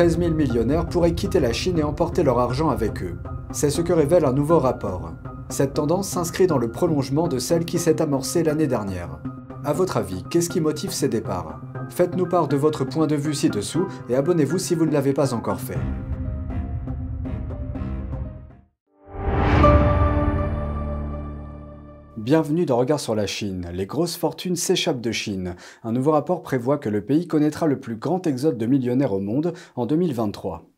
13 000 millionnaires pourraient quitter la Chine et emporter leur argent avec eux. C'est ce que révèle un nouveau rapport. Cette tendance s'inscrit dans le prolongement de celle qui s'est amorcée l'année dernière. A votre avis, qu'est-ce qui motive ces départs? Faites-nous part de votre point de vue ci-dessous et abonnez-vous si vous ne l'avez pas encore fait. Bienvenue dans Regard sur la Chine. Les grosses fortunes s'échappent de Chine. Un nouveau rapport prévoit que le pays connaîtra le plus grand exode de millionnaires au monde en 2023.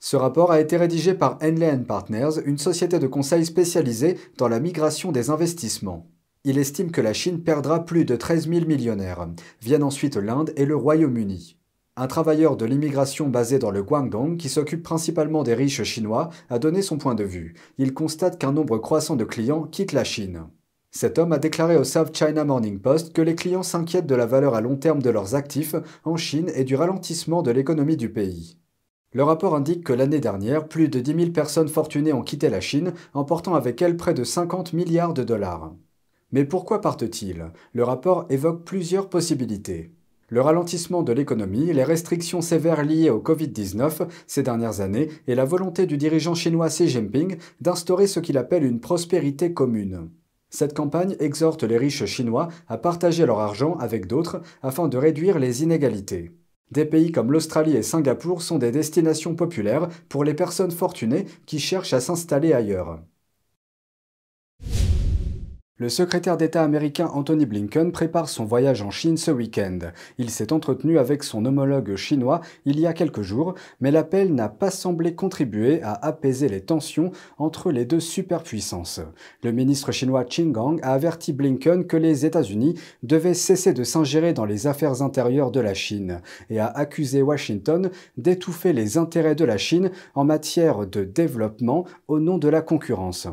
Ce rapport a été rédigé par Henley Partners, une société de conseil spécialisée dans la migration des investissements. Il estime que la Chine perdra plus de 13 000 millionnaires. Viennent ensuite l'Inde et le Royaume-Uni. Un travailleur de l'immigration basé dans le Guangdong, qui s'occupe principalement des riches chinois, a donné son point de vue. Il constate qu'un nombre croissant de clients quittent la Chine. Cet homme a déclaré au South China Morning Post que les clients s'inquiètent de la valeur à long terme de leurs actifs en Chine et du ralentissement de l'économie du pays. Le rapport indique que l'année dernière, plus de 10 000 personnes fortunées ont quitté la Chine, emportant avec elles près de 50 milliards de dollars. Mais pourquoi partent-ils? Le rapport évoque plusieurs possibilités. Le ralentissement de l'économie, les restrictions sévères liées au Covid-19 ces dernières années et la volonté du dirigeant chinois Xi Jinping d'instaurer ce qu'il appelle une prospérité commune. Cette campagne exhorte les riches chinois à partager leur argent avec d'autres afin de réduire les inégalités. Des pays comme l'Australie et Singapour sont des destinations populaires pour les personnes fortunées qui cherchent à s'installer ailleurs. Le secrétaire d'État américain Anthony Blinken prépare son voyage en Chine ce week-end. Il s'est entretenu avec son homologue chinois il y a quelques jours, mais l'appel n'a pas semblé contribuer à apaiser les tensions entre les deux superpuissances. Le ministre chinois Qin Gang a averti Blinken que les États-Unis devaient cesser de s'ingérer dans les affaires intérieures de la Chine et a accusé Washington d'étouffer les intérêts de la Chine en matière de développement au nom de la concurrence.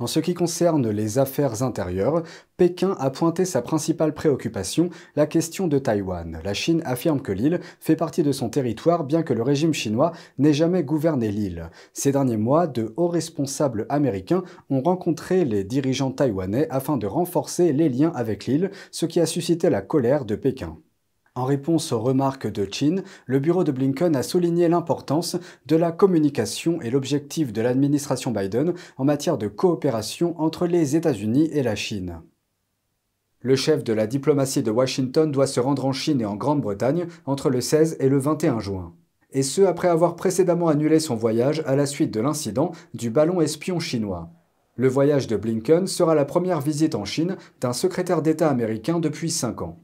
En ce qui concerne les affaires intérieures, Pékin a pointé sa principale préoccupation, la question de Taïwan. La Chine affirme que l'île fait partie de son territoire bien que le régime chinois n'ait jamais gouverné l'île. Ces derniers mois, de hauts responsables américains ont rencontré les dirigeants taïwanais afin de renforcer les liens avec l'île, ce qui a suscité la colère de Pékin. En réponse aux remarques de Chin, le bureau de Blinken a souligné l'importance de la communication et l'objectif de l'administration Biden en matière de coopération entre les États-Unis et la Chine. Le chef de la diplomatie de Washington doit se rendre en Chine et en Grande-Bretagne entre le 16 et le 21 juin. Et ce après avoir précédemment annulé son voyage à la suite de l'incident du ballon espion chinois. Le voyage de Blinken sera la première visite en Chine d'un secrétaire d'État américain depuis cinq ans.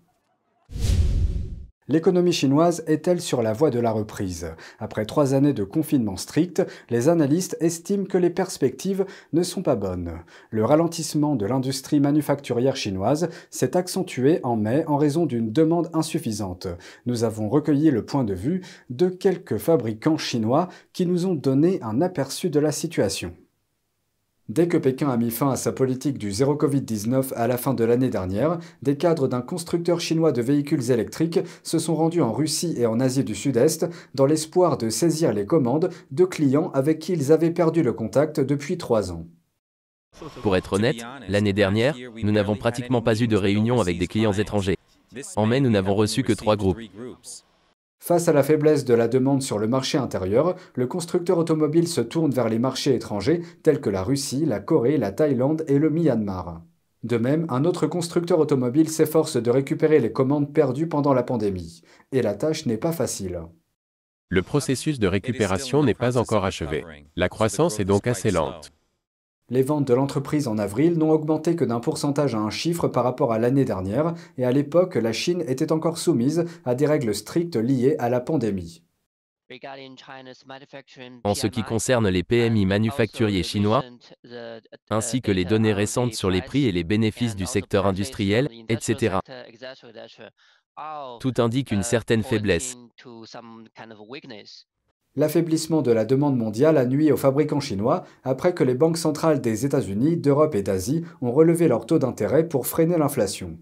L'économie chinoise est-elle sur la voie de la reprise? Après trois années de confinement strict, les analystes estiment que les perspectives ne sont pas bonnes. Le ralentissement de l'industrie manufacturière chinoise s'est accentué en mai en raison d'une demande insuffisante. Nous avons recueilli le point de vue de quelques fabricants chinois qui nous ont donné un aperçu de la situation. Dès que Pékin a mis fin à sa politique du zéro Covid-19 à la fin de l'année dernière, des cadres d'un constructeur chinois de véhicules électriques se sont rendus en Russie et en Asie du Sud-Est dans l'espoir de saisir les commandes de clients avec qui ils avaient perdu le contact depuis trois ans. Pour être honnête, l'année dernière, nous n'avons pratiquement pas eu de réunion avec des clients étrangers. En mai, nous n'avons reçu que trois groupes. Face à la faiblesse de la demande sur le marché intérieur, le constructeur automobile se tourne vers les marchés étrangers tels que la Russie, la Corée, la Thaïlande et le Myanmar. De même, un autre constructeur automobile s'efforce de récupérer les commandes perdues pendant la pandémie. Et la tâche n'est pas facile. Le processus de récupération n'est pas encore achevé. La croissance est donc assez lente. Les ventes de l'entreprise en avril n'ont augmenté que d'un pourcentage à un chiffre par rapport à l'année dernière, et à l'époque, la Chine était encore soumise à des règles strictes liées à la pandémie. En ce qui concerne les PMI manufacturiers chinois, ainsi que les données récentes sur les prix et les bénéfices du secteur industriel, etc., tout indique une certaine faiblesse. L'affaiblissement de la demande mondiale a nuit aux fabricants chinois après que les banques centrales des États-Unis, d'Europe et d'Asie ont relevé leur taux d'intérêt pour freiner l'inflation.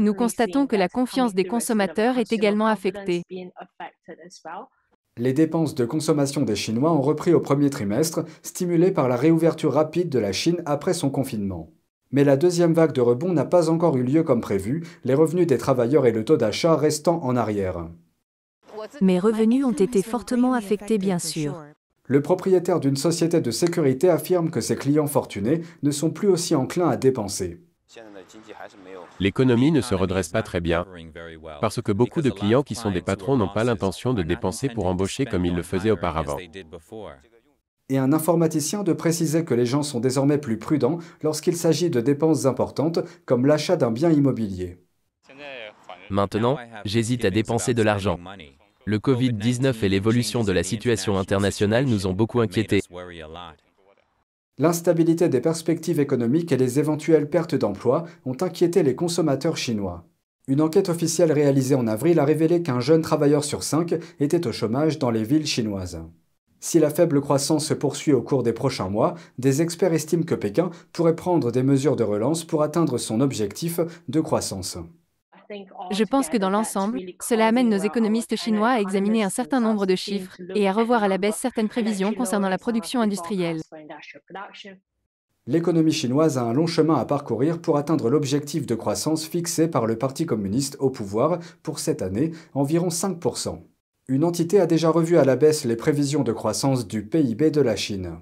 Nous constatons que la confiance des consommateurs est également affectée. Les dépenses de consommation des Chinois ont repris au premier trimestre, stimulées par la réouverture rapide de la Chine après son confinement. Mais la deuxième vague de rebond n'a pas encore eu lieu comme prévu, les revenus des travailleurs et le taux d'achat restant en arrière. Mes revenus ont été fortement affectés, bien sûr. Le propriétaire d'une société de sécurité affirme que ses clients fortunés ne sont plus aussi enclins à dépenser. L'économie ne se redresse pas très bien parce que beaucoup de clients qui sont des patrons n'ont pas l'intention de dépenser pour embaucher comme ils le faisaient auparavant. Et un informaticien de préciser que les gens sont désormais plus prudents lorsqu'il s'agit de dépenses importantes comme l'achat d'un bien immobilier. Maintenant, j'hésite à dépenser de l'argent. Le Covid-19 et l'évolution de la situation internationale nous ont beaucoup inquiétés. L'instabilité des perspectives économiques et les éventuelles pertes d'emplois ont inquiété les consommateurs chinois. Une enquête officielle réalisée en avril a révélé qu'un jeune travailleur sur cinq était au chômage dans les villes chinoises. Si la faible croissance se poursuit au cours des prochains mois, des experts estiment que Pékin pourrait prendre des mesures de relance pour atteindre son objectif de croissance. Je pense que dans l'ensemble, cela amène nos économistes chinois à examiner un certain nombre de chiffres et à revoir à la baisse certaines prévisions concernant la production industrielle. L'économie chinoise a un long chemin à parcourir pour atteindre l'objectif de croissance fixé par le Parti communiste au pouvoir pour cette année, environ 5%. Une entité a déjà revu à la baisse les prévisions de croissance du PIB de la Chine.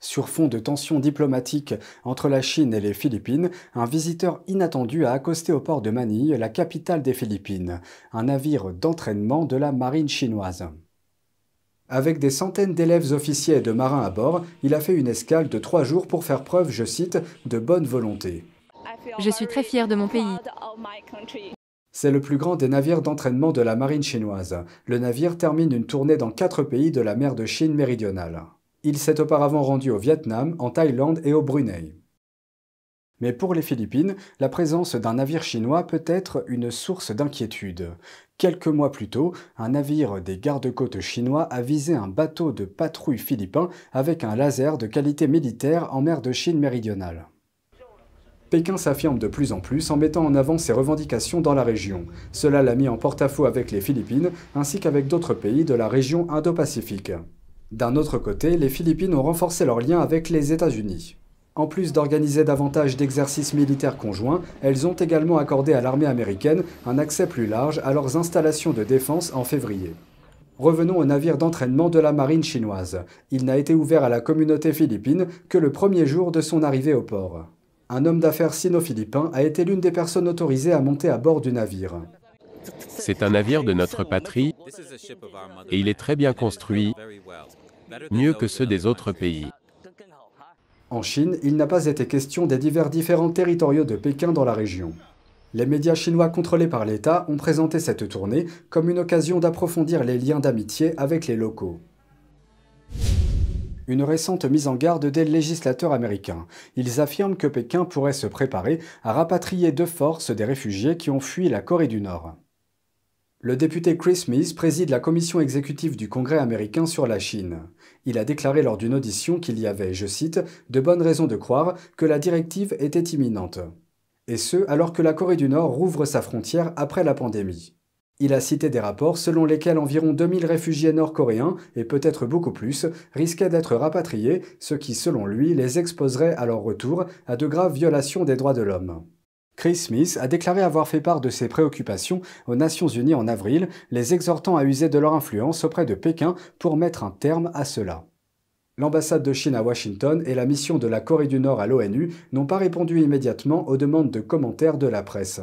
Sur fond de tensions diplomatiques entre la Chine et les Philippines, un visiteur inattendu a accosté au port de Manille, la capitale des Philippines, un navire d'entraînement de la marine chinoise. Avec des centaines d'élèves officiers et de marins à bord, il a fait une escale de trois jours pour faire preuve, je cite, de bonne volonté. Je suis très fier de mon pays. C'est le plus grand des navires d'entraînement de la marine chinoise. Le navire termine une tournée dans quatre pays de la mer de Chine méridionale. Il s'est auparavant rendu au Vietnam, en Thaïlande et au Brunei. Mais pour les Philippines, la présence d'un navire chinois peut être une source d'inquiétude. Quelques mois plus tôt, un navire des gardes-côtes chinois a visé un bateau de patrouille philippin avec un laser de qualité militaire en mer de Chine méridionale. Pékin s'affirme de plus en plus en mettant en avant ses revendications dans la région. Cela l'a mis en porte-à-faux avec les Philippines ainsi qu'avec d'autres pays de la région Indo-Pacifique. D'un autre côté, les Philippines ont renforcé leurs liens avec les États-Unis. En plus d'organiser davantage d'exercices militaires conjoints, elles ont également accordé à l'armée américaine un accès plus large à leurs installations de défense en février. Revenons au navire d'entraînement de la marine chinoise. Il n'a été ouvert à la communauté philippine que le premier jour de son arrivée au port. Un homme d'affaires sino-philippin a été l'une des personnes autorisées à monter à bord du navire. C'est un navire de notre patrie et il est très bien construit, mieux que ceux des autres pays. En Chine, il n'a pas été question des divers différents territoriaux de Pékin dans la région. Les médias chinois contrôlés par l'État ont présenté cette tournée comme une occasion d'approfondir les liens d'amitié avec les locaux. Une récente mise en garde des législateurs américains. Ils affirment que Pékin pourrait se préparer à rapatrier de force des réfugiés qui ont fui la Corée du Nord. Le député Chris Smith préside la commission exécutive du Congrès américain sur la Chine. Il a déclaré lors d'une audition qu'il y avait, je cite, de bonnes raisons de croire que la directive était imminente. Et ce, alors que la Corée du Nord rouvre sa frontière après la pandémie. Il a cité des rapports selon lesquels environ 2000 réfugiés nord-coréens, et peut-être beaucoup plus, risquaient d'être rapatriés, ce qui, selon lui, les exposerait à leur retour à de graves violations des droits de l'homme. Chris Smith a déclaré avoir fait part de ses préoccupations aux Nations Unies en avril, les exhortant à user de leur influence auprès de Pékin pour mettre un terme à cela. L'ambassade de Chine à Washington et la mission de la Corée du Nord à l'ONU n'ont pas répondu immédiatement aux demandes de commentaires de la presse.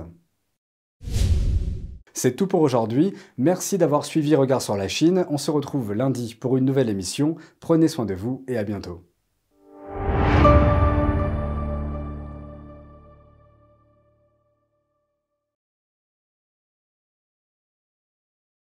C'est tout pour aujourd'hui. Merci d'avoir suivi Regard sur la Chine. On se retrouve lundi pour une nouvelle émission. Prenez soin de vous et à bientôt.